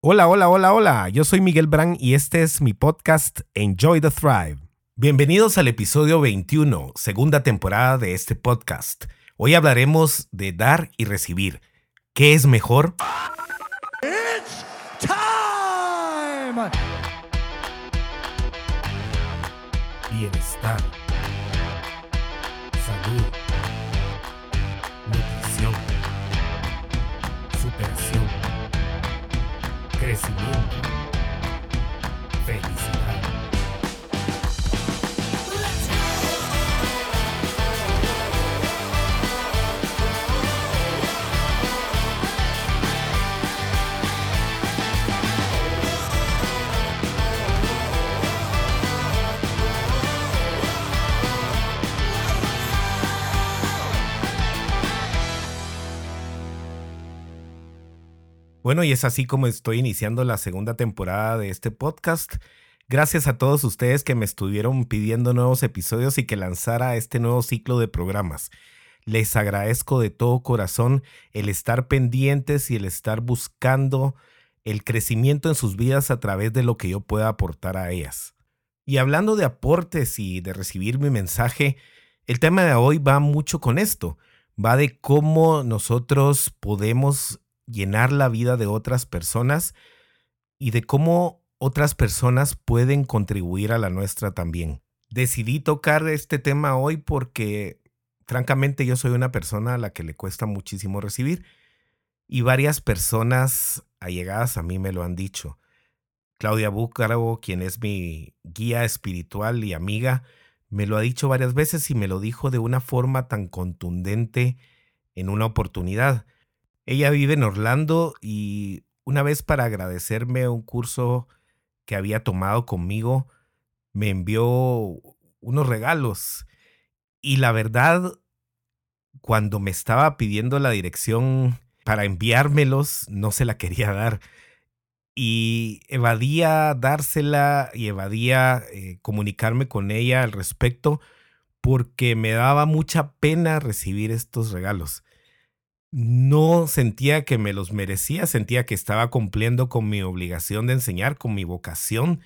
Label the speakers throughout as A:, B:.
A: Hola, hola, hola, hola. Yo soy Miguel Brand y este es mi podcast Enjoy the Thrive. Bienvenidos al episodio 21, segunda temporada de este podcast. Hoy hablaremos de dar y recibir. ¿Qué es mejor? It's time. Bienestar. Crecimiento, Bueno, y es así como estoy iniciando la segunda temporada de este podcast. Gracias a todos ustedes que me estuvieron pidiendo nuevos episodios y que lanzara este nuevo ciclo de programas. Les agradezco de todo corazón el estar pendientes y el estar buscando el crecimiento en sus vidas a través de lo que yo pueda aportar a ellas. Y hablando de aportes y de recibir mi mensaje, el tema de hoy va mucho con esto. Va de cómo nosotros podemos llenar la vida de otras personas y de cómo otras personas pueden contribuir a la nuestra también. Decidí tocar este tema hoy porque francamente yo soy una persona a la que le cuesta muchísimo recibir y varias personas allegadas a mí me lo han dicho. Claudia Búcaro, quien es mi guía espiritual y amiga, me lo ha dicho varias veces y me lo dijo de una forma tan contundente en una oportunidad. Ella vive en Orlando y una vez para agradecerme un curso que había tomado conmigo, me envió unos regalos. Y la verdad, cuando me estaba pidiendo la dirección para enviármelos, no se la quería dar. Y evadía dársela y evadía eh, comunicarme con ella al respecto porque me daba mucha pena recibir estos regalos no sentía que me los merecía, sentía que estaba cumpliendo con mi obligación de enseñar, con mi vocación,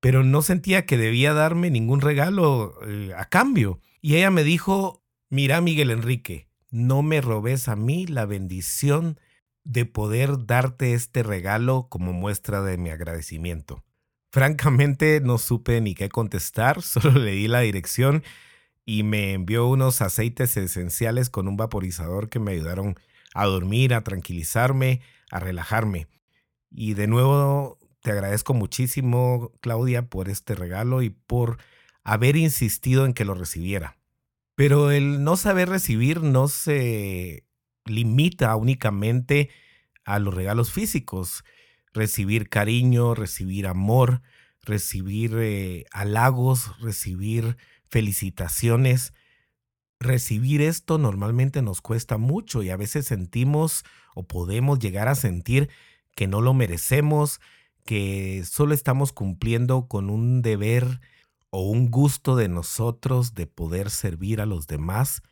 A: pero no sentía que debía darme ningún regalo eh, a cambio. Y ella me dijo, mira Miguel Enrique, no me robes a mí la bendición de poder darte este regalo como muestra de mi agradecimiento. Francamente no supe ni qué contestar, solo le di la dirección y me envió unos aceites esenciales con un vaporizador que me ayudaron a dormir, a tranquilizarme, a relajarme. Y de nuevo te agradezco muchísimo, Claudia, por este regalo y por haber insistido en que lo recibiera. Pero el no saber recibir no se limita únicamente a los regalos físicos. Recibir cariño, recibir amor, recibir eh, halagos, recibir felicitaciones. Recibir esto normalmente nos cuesta mucho y a veces sentimos o podemos llegar a sentir que no lo merecemos, que solo estamos cumpliendo con un deber o un gusto de nosotros de poder servir a los demás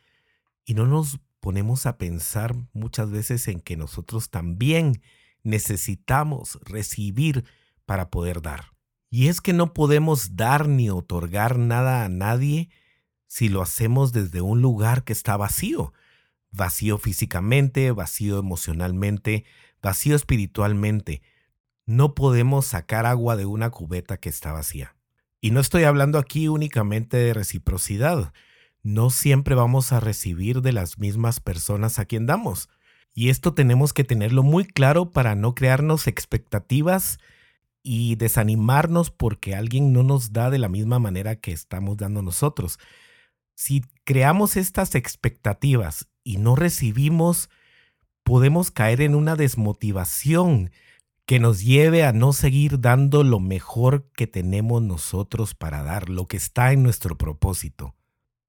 A: y no nos ponemos a pensar muchas veces en que nosotros también necesitamos recibir para poder dar. Y es que no podemos dar ni otorgar nada a nadie si lo hacemos desde un lugar que está vacío. Vacío físicamente, vacío emocionalmente, vacío espiritualmente. No podemos sacar agua de una cubeta que está vacía. Y no estoy hablando aquí únicamente de reciprocidad. No siempre vamos a recibir de las mismas personas a quien damos. Y esto tenemos que tenerlo muy claro para no crearnos expectativas y desanimarnos porque alguien no nos da de la misma manera que estamos dando nosotros. Si creamos estas expectativas y no recibimos, podemos caer en una desmotivación que nos lleve a no seguir dando lo mejor que tenemos nosotros para dar, lo que está en nuestro propósito.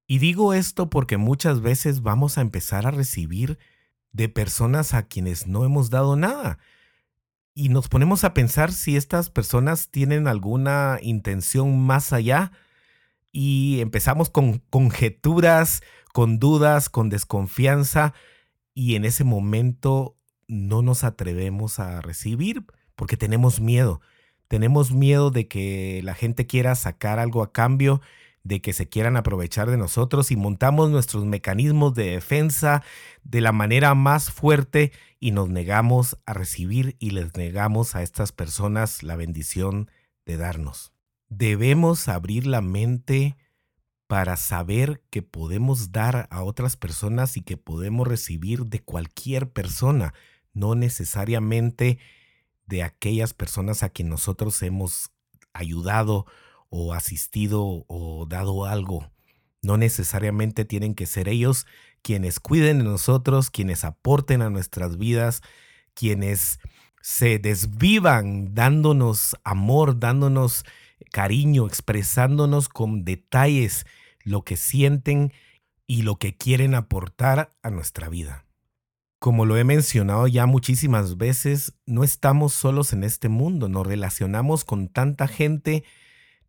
A: Y digo esto porque muchas veces vamos a empezar a recibir de personas a quienes no hemos dado nada y nos ponemos a pensar si estas personas tienen alguna intención más allá y empezamos con conjeturas, con dudas, con desconfianza y en ese momento no nos atrevemos a recibir porque tenemos miedo. Tenemos miedo de que la gente quiera sacar algo a cambio, de que se quieran aprovechar de nosotros y montamos nuestros mecanismos de defensa de la manera más fuerte y nos negamos a recibir y les negamos a estas personas la bendición de darnos. Debemos abrir la mente para saber que podemos dar a otras personas y que podemos recibir de cualquier persona, no necesariamente de aquellas personas a quien nosotros hemos ayudado o asistido o dado algo. No necesariamente tienen que ser ellos quienes cuiden de nosotros, quienes aporten a nuestras vidas, quienes se desvivan dándonos amor, dándonos cariño, expresándonos con detalles lo que sienten y lo que quieren aportar a nuestra vida. Como lo he mencionado ya muchísimas veces, no estamos solos en este mundo, nos relacionamos con tanta gente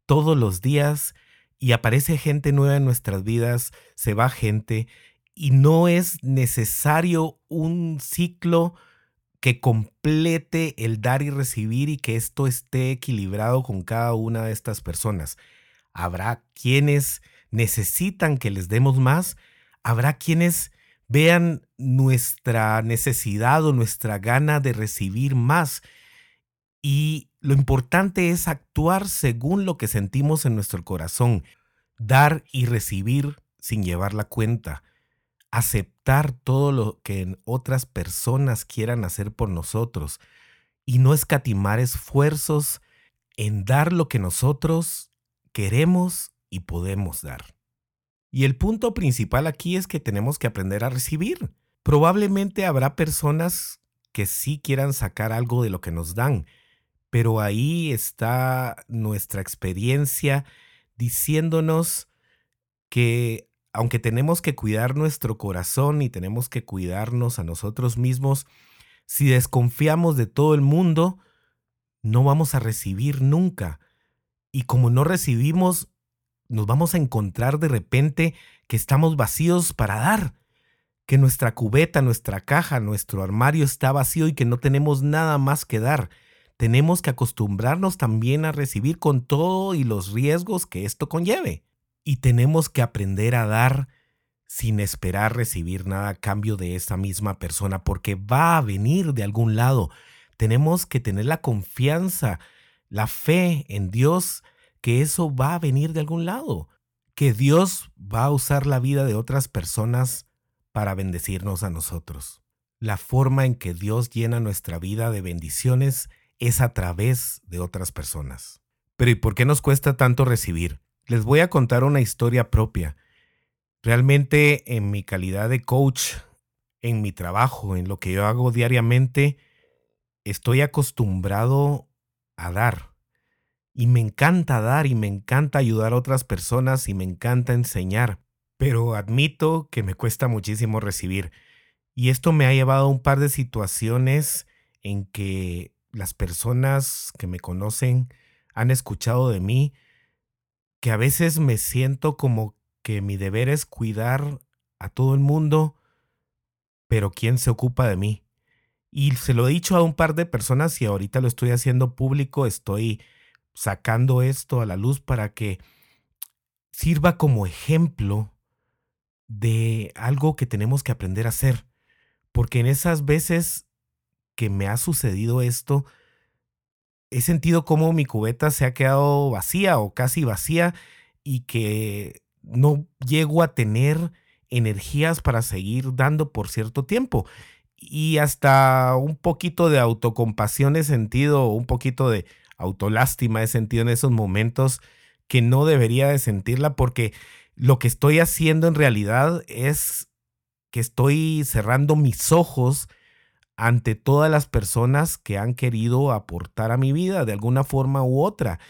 A: todos los días y aparece gente nueva en nuestras vidas, se va gente y no es necesario un ciclo que complete el dar y recibir y que esto esté equilibrado con cada una de estas personas. Habrá quienes necesitan que les demos más, habrá quienes vean nuestra necesidad o nuestra gana de recibir más. Y lo importante es actuar según lo que sentimos en nuestro corazón, dar y recibir sin llevar la cuenta aceptar todo lo que otras personas quieran hacer por nosotros y no escatimar esfuerzos en dar lo que nosotros queremos y podemos dar. Y el punto principal aquí es que tenemos que aprender a recibir. Probablemente habrá personas que sí quieran sacar algo de lo que nos dan, pero ahí está nuestra experiencia diciéndonos que aunque tenemos que cuidar nuestro corazón y tenemos que cuidarnos a nosotros mismos, si desconfiamos de todo el mundo, no vamos a recibir nunca. Y como no recibimos, nos vamos a encontrar de repente que estamos vacíos para dar, que nuestra cubeta, nuestra caja, nuestro armario está vacío y que no tenemos nada más que dar. Tenemos que acostumbrarnos también a recibir con todo y los riesgos que esto conlleve y tenemos que aprender a dar sin esperar recibir nada a cambio de esa misma persona, porque va a venir de algún lado. Tenemos que tener la confianza, la fe en Dios, que eso va a venir de algún lado, que Dios va a usar la vida de otras personas para bendecirnos a nosotros. La forma en que Dios llena nuestra vida de bendiciones es a través de otras personas. Pero ¿y por qué nos cuesta tanto recibir? les voy a contar una historia propia. Realmente en mi calidad de coach, en mi trabajo, en lo que yo hago diariamente, estoy acostumbrado a dar. Y me encanta dar y me encanta ayudar a otras personas y me encanta enseñar. Pero admito que me cuesta muchísimo recibir. Y esto me ha llevado a un par de situaciones en que las personas que me conocen han escuchado de mí que a veces me siento como que mi deber es cuidar a todo el mundo, pero ¿quién se ocupa de mí? Y se lo he dicho a un par de personas y ahorita lo estoy haciendo público, estoy sacando esto a la luz para que sirva como ejemplo de algo que tenemos que aprender a hacer. Porque en esas veces que me ha sucedido esto, he sentido como mi cubeta se ha quedado vacía o casi vacía y que no llego a tener energías para seguir dando por cierto tiempo. Y hasta un poquito de autocompasión he sentido, un poquito de autolástima he sentido en esos momentos que no debería de sentirla porque lo que estoy haciendo en realidad es que estoy cerrando mis ojos ante todas las personas que han querido aportar a mi vida de alguna forma u otra.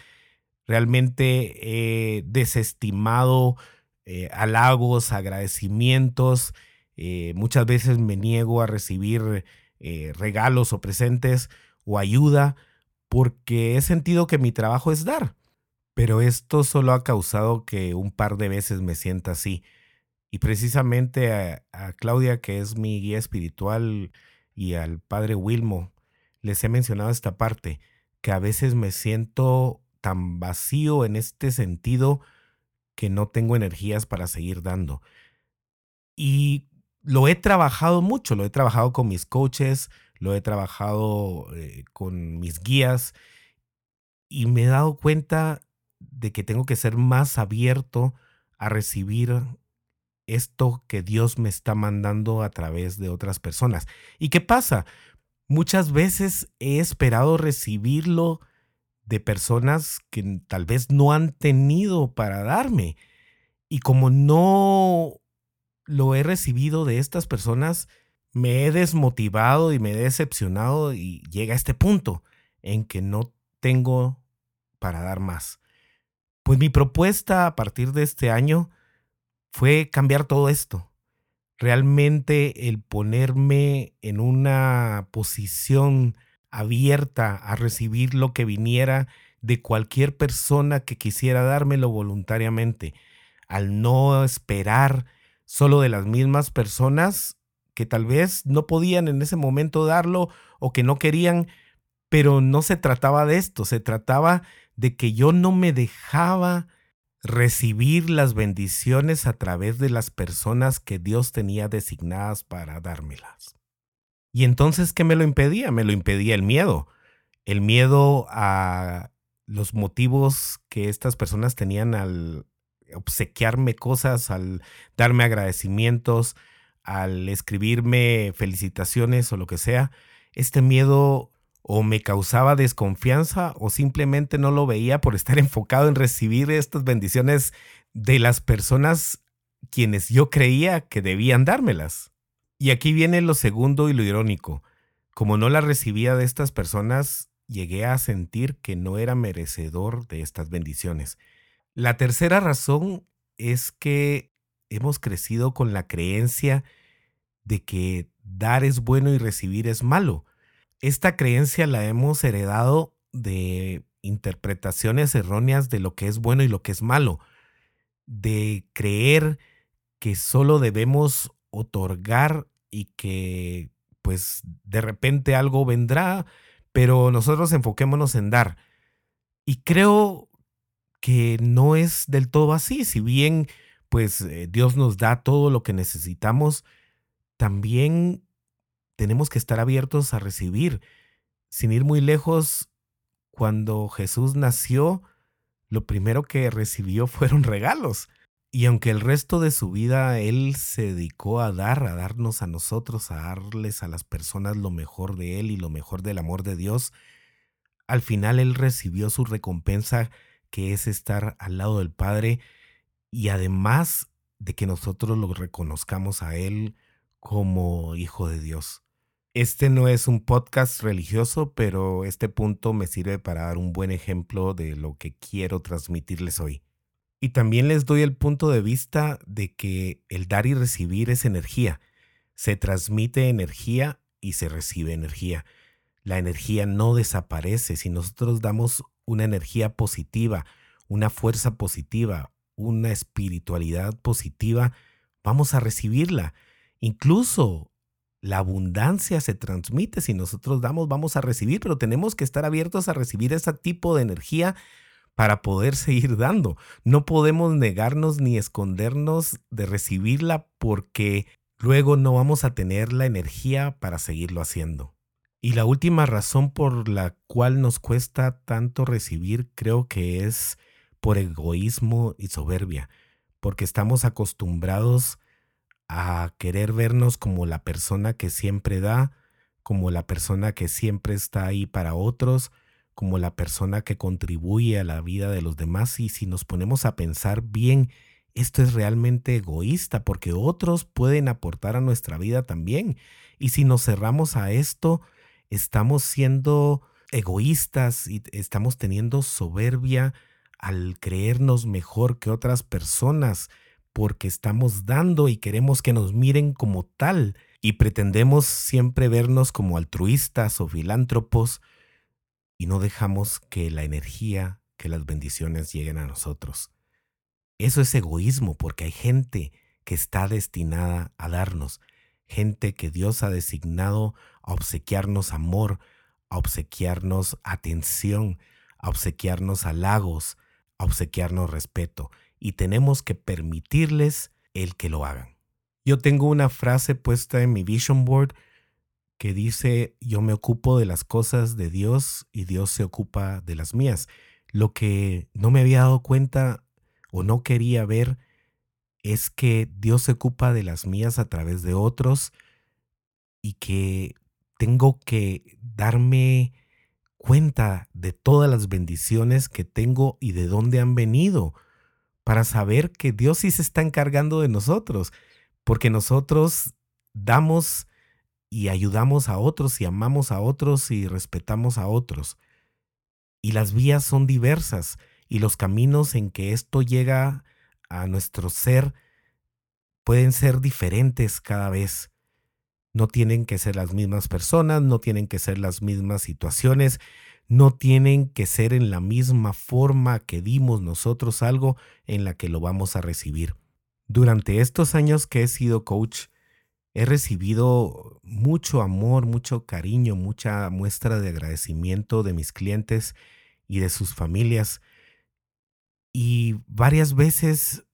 A: Realmente he desestimado eh, halagos, agradecimientos. Eh, muchas veces me niego a recibir eh, regalos o presentes o ayuda porque he sentido que mi trabajo es dar. Pero esto solo ha causado que un par de veces me sienta así. Y precisamente a Claudia, que es mi guía espiritual, y al padre Wilmo, les he mencionado esta parte, que a veces me siento tan vacío en este sentido que no tengo energías para seguir dando. Y lo he trabajado mucho, lo he trabajado con mis coaches, lo he trabajado eh, con mis guías y me he dado cuenta de que tengo que ser más abierto a recibir esto que Dios me está mandando a través de otras personas. ¿Y qué pasa? Muchas veces he esperado recibirlo de personas que tal vez no han tenido para darme. Y como no lo he recibido de estas personas, me he desmotivado y me he decepcionado y llega a este punto en que no tengo para dar más. Pues mi propuesta a partir de este año fue cambiar todo esto. Realmente el ponerme en una posición abierta a recibir lo que viniera de cualquier persona que quisiera dármelo voluntariamente, al no esperar solo de las mismas personas que tal vez no podían en ese momento darlo o que no querían, pero no se trataba de esto, se trataba de que yo no me dejaba recibir las bendiciones a través de las personas que Dios tenía designadas para dármelas. Y entonces, ¿qué me lo impedía? Me lo impedía el miedo. El miedo a los motivos que estas personas tenían al obsequiarme cosas, al darme agradecimientos, al escribirme felicitaciones o lo que sea. Este miedo o me causaba desconfianza o simplemente no lo veía por estar enfocado en recibir estas bendiciones de las personas quienes yo creía que debían dármelas. Y aquí viene lo segundo y lo irónico. Como no la recibía de estas personas, llegué a sentir que no era merecedor de estas bendiciones. La tercera razón es que hemos crecido con la creencia de que dar es bueno y recibir es malo. Esta creencia la hemos heredado de interpretaciones erróneas de lo que es bueno y lo que es malo, de creer que solo debemos otorgar y que pues de repente algo vendrá, pero nosotros enfoquémonos en dar. Y creo que no es del todo así, si bien pues eh, Dios nos da todo lo que necesitamos, también tenemos que estar abiertos a recibir. Sin ir muy lejos, cuando Jesús nació, lo primero que recibió fueron regalos. Y aunque el resto de su vida Él se dedicó a dar, a darnos a nosotros, a darles a las personas lo mejor de Él y lo mejor del amor de Dios, al final Él recibió su recompensa que es estar al lado del Padre y además de que nosotros lo reconozcamos a Él como Hijo de Dios. Este no es un podcast religioso, pero este punto me sirve para dar un buen ejemplo de lo que quiero transmitirles hoy. Y también les doy el punto de vista de que el dar y recibir es energía. Se transmite energía y se recibe energía. La energía no desaparece. Si nosotros damos una energía positiva, una fuerza positiva, una espiritualidad positiva, vamos a recibirla. Incluso la abundancia se transmite. Si nosotros damos, vamos a recibir, pero tenemos que estar abiertos a recibir ese tipo de energía para poder seguir dando. No podemos negarnos ni escondernos de recibirla porque luego no vamos a tener la energía para seguirlo haciendo. Y la última razón por la cual nos cuesta tanto recibir creo que es por egoísmo y soberbia, porque estamos acostumbrados a querer vernos como la persona que siempre da, como la persona que siempre está ahí para otros, como la persona que contribuye a la vida de los demás y si nos ponemos a pensar bien, esto es realmente egoísta porque otros pueden aportar a nuestra vida también. Y si nos cerramos a esto, estamos siendo egoístas y estamos teniendo soberbia al creernos mejor que otras personas porque estamos dando y queremos que nos miren como tal y pretendemos siempre vernos como altruistas o filántropos y no dejamos que la energía, que las bendiciones lleguen a nosotros. Eso es egoísmo porque hay gente que está destinada a darnos, gente que Dios ha designado a obsequiarnos amor, a obsequiarnos atención, a obsequiarnos halagos, a obsequiarnos respeto. Y tenemos que permitirles el que lo hagan. Yo tengo una frase puesta en mi vision board que dice, yo me ocupo de las cosas de Dios y Dios se ocupa de las mías. Lo que no me había dado cuenta o no quería ver es que Dios se ocupa de las mías a través de otros y que tengo que darme cuenta de todas las bendiciones que tengo y de dónde han venido para saber que Dios sí se está encargando de nosotros, porque nosotros damos y ayudamos a otros y amamos a otros y respetamos a otros. Y las vías son diversas y los caminos en que esto llega a nuestro ser pueden ser diferentes cada vez. No tienen que ser las mismas personas, no tienen que ser las mismas situaciones, no tienen que ser en la misma forma que dimos nosotros algo en la que lo vamos a recibir. Durante estos años que he sido coach, he recibido mucho amor, mucho cariño, mucha muestra de agradecimiento de mis clientes y de sus familias. Y varias veces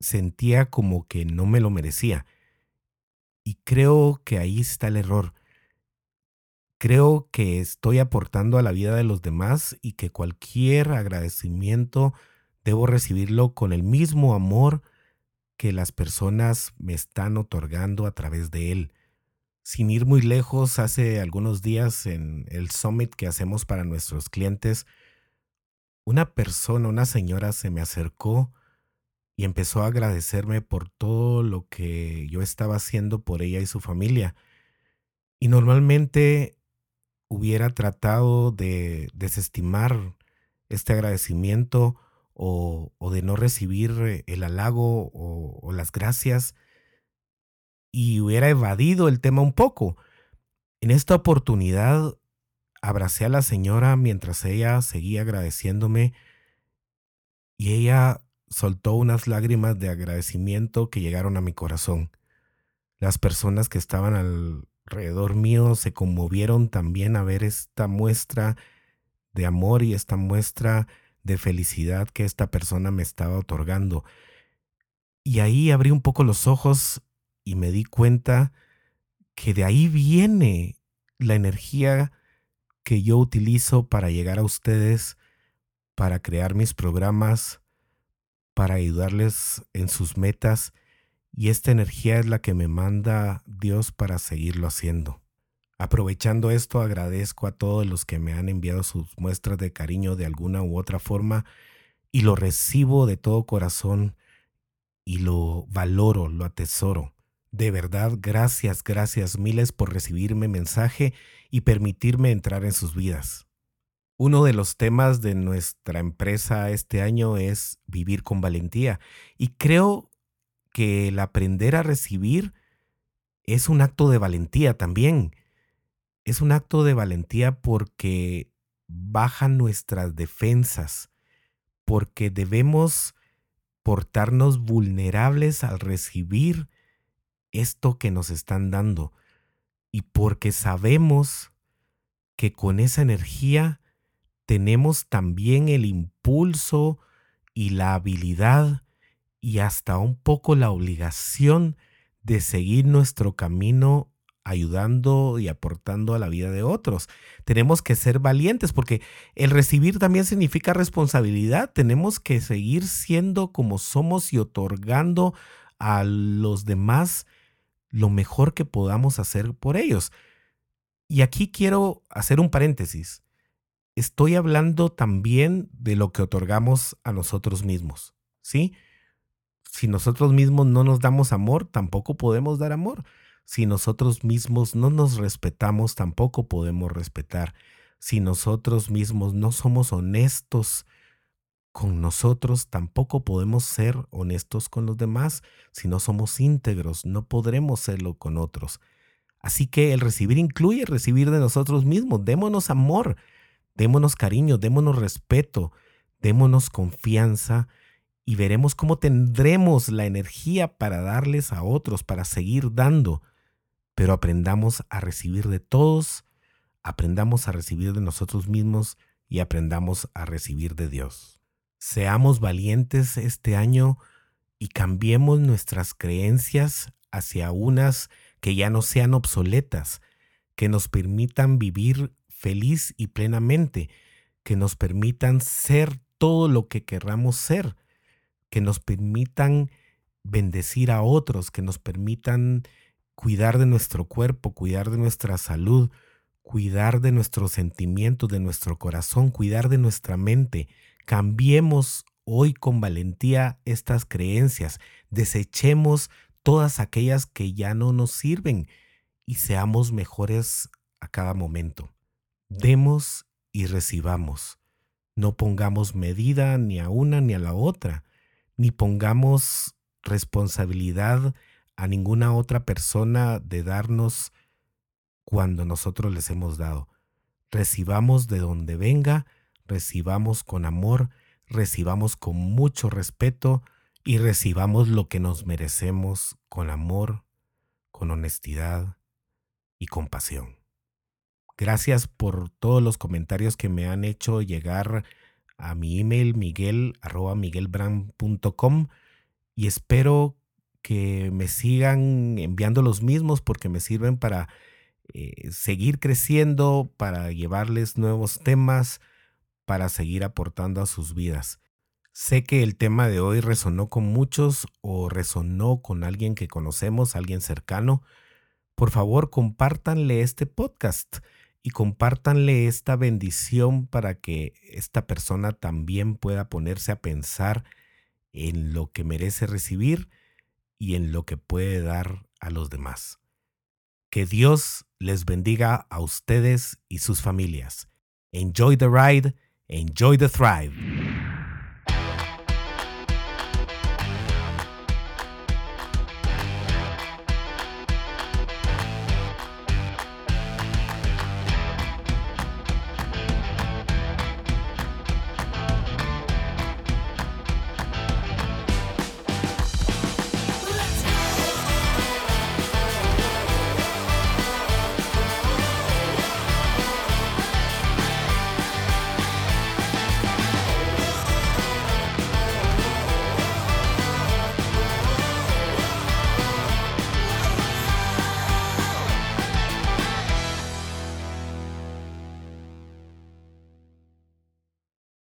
A: sentía como que no me lo merecía. Y creo que ahí está el error. Creo que estoy aportando a la vida de los demás y que cualquier agradecimiento debo recibirlo con el mismo amor que las personas me están otorgando a través de él. Sin ir muy lejos, hace algunos días en el summit que hacemos para nuestros clientes, una persona, una señora se me acercó y empezó a agradecerme por todo lo que yo estaba haciendo por ella y su familia. Y normalmente hubiera tratado de desestimar este agradecimiento o, de no recibir el halago o, o las gracias y hubiera evadido el tema un poco. En esta oportunidad abracé a la señora mientras ella seguía agradeciéndome y ella soltó unas lágrimas de agradecimiento que llegaron a mi corazón. Las personas que estaban alrededor mío se conmovieron también a ver esta muestra de amor y esta muestra de felicidad que esta persona me estaba otorgando. Y ahí abrí un poco los ojos y me di cuenta que de ahí viene la energía que yo utilizo para llegar a ustedes, para crear mis programas, para ayudarles en sus metas y esta energía es la que me manda Dios para seguirlo haciendo. Aprovechando esto, agradezco a todos los que me han enviado sus muestras de cariño de alguna u otra forma y lo recibo de todo corazón y lo valoro, lo atesoro. De verdad, gracias, gracias miles por recibirme mensaje y permitirme entrar en sus vidas. Uno de los temas de nuestra empresa este año es vivir con valentía y creo que el aprender a recibir es un acto de valentía también. Es un acto de valentía porque bajan nuestras defensas, porque debemos portarnos vulnerables al recibir esto que nos están dando y porque sabemos que con esa energía tenemos también el impulso y la habilidad y hasta un poco la obligación de seguir nuestro camino ayudando y aportando a la vida de otros. Tenemos que ser valientes porque el recibir también significa responsabilidad. Tenemos que seguir siendo como somos y otorgando a los demás lo mejor que podamos hacer por ellos. Y aquí quiero hacer un paréntesis estoy hablando también de lo que otorgamos a nosotros mismos, ¿sí? Si nosotros mismos no nos damos amor, tampoco podemos dar amor. Si nosotros mismos no nos respetamos, tampoco podemos respetar. Si nosotros mismos no somos honestos con nosotros, tampoco podemos ser honestos con los demás. Si no somos íntegros, no podremos serlo con otros. Así que el recibir incluye recibir de nosotros mismos. Démonos amor Démonos cariño, démonos respeto, démonos confianza y veremos cómo tendremos la energía para darles a otros, para seguir dando. Pero aprendamos a recibir de todos, aprendamos a recibir de nosotros mismos y aprendamos a recibir de Dios. Seamos valientes este año y cambiemos nuestras creencias hacia unas que ya no sean obsoletas, que nos permitan vivir feliz y plenamente, que nos permitan ser todo lo que querramos ser, que nos permitan bendecir a otros, que nos permitan cuidar de nuestro cuerpo, cuidar de nuestra salud, cuidar de nuestros sentimientos, de nuestro corazón, cuidar de nuestra mente. Cambiemos hoy con valentía estas creencias, desechemos todas aquellas que ya no nos sirven y seamos mejores a cada momento. Demos y recibamos. No pongamos medida ni a una ni a la otra, ni pongamos responsabilidad a ninguna otra persona de darnos cuando nosotros les hemos dado. Recibamos de donde venga, recibamos con amor, recibamos con mucho respeto y recibamos lo que nos merecemos con amor, con honestidad y compasión. Gracias por todos los comentarios que me han hecho llegar a mi email miguel y espero que me sigan enviando los mismos porque me sirven para eh, seguir creciendo, para llevarles nuevos temas, para seguir aportando a sus vidas. Sé que el tema de hoy resonó con muchos o resonó con alguien que conocemos, alguien cercano. Por favor, compártanle este podcast y compártanle esta bendición para que esta persona también pueda ponerse a pensar en lo que merece recibir y en lo que puede dar a los demás. Que Dios les bendiga a ustedes y sus familias. Enjoy the ride, enjoy the thrive.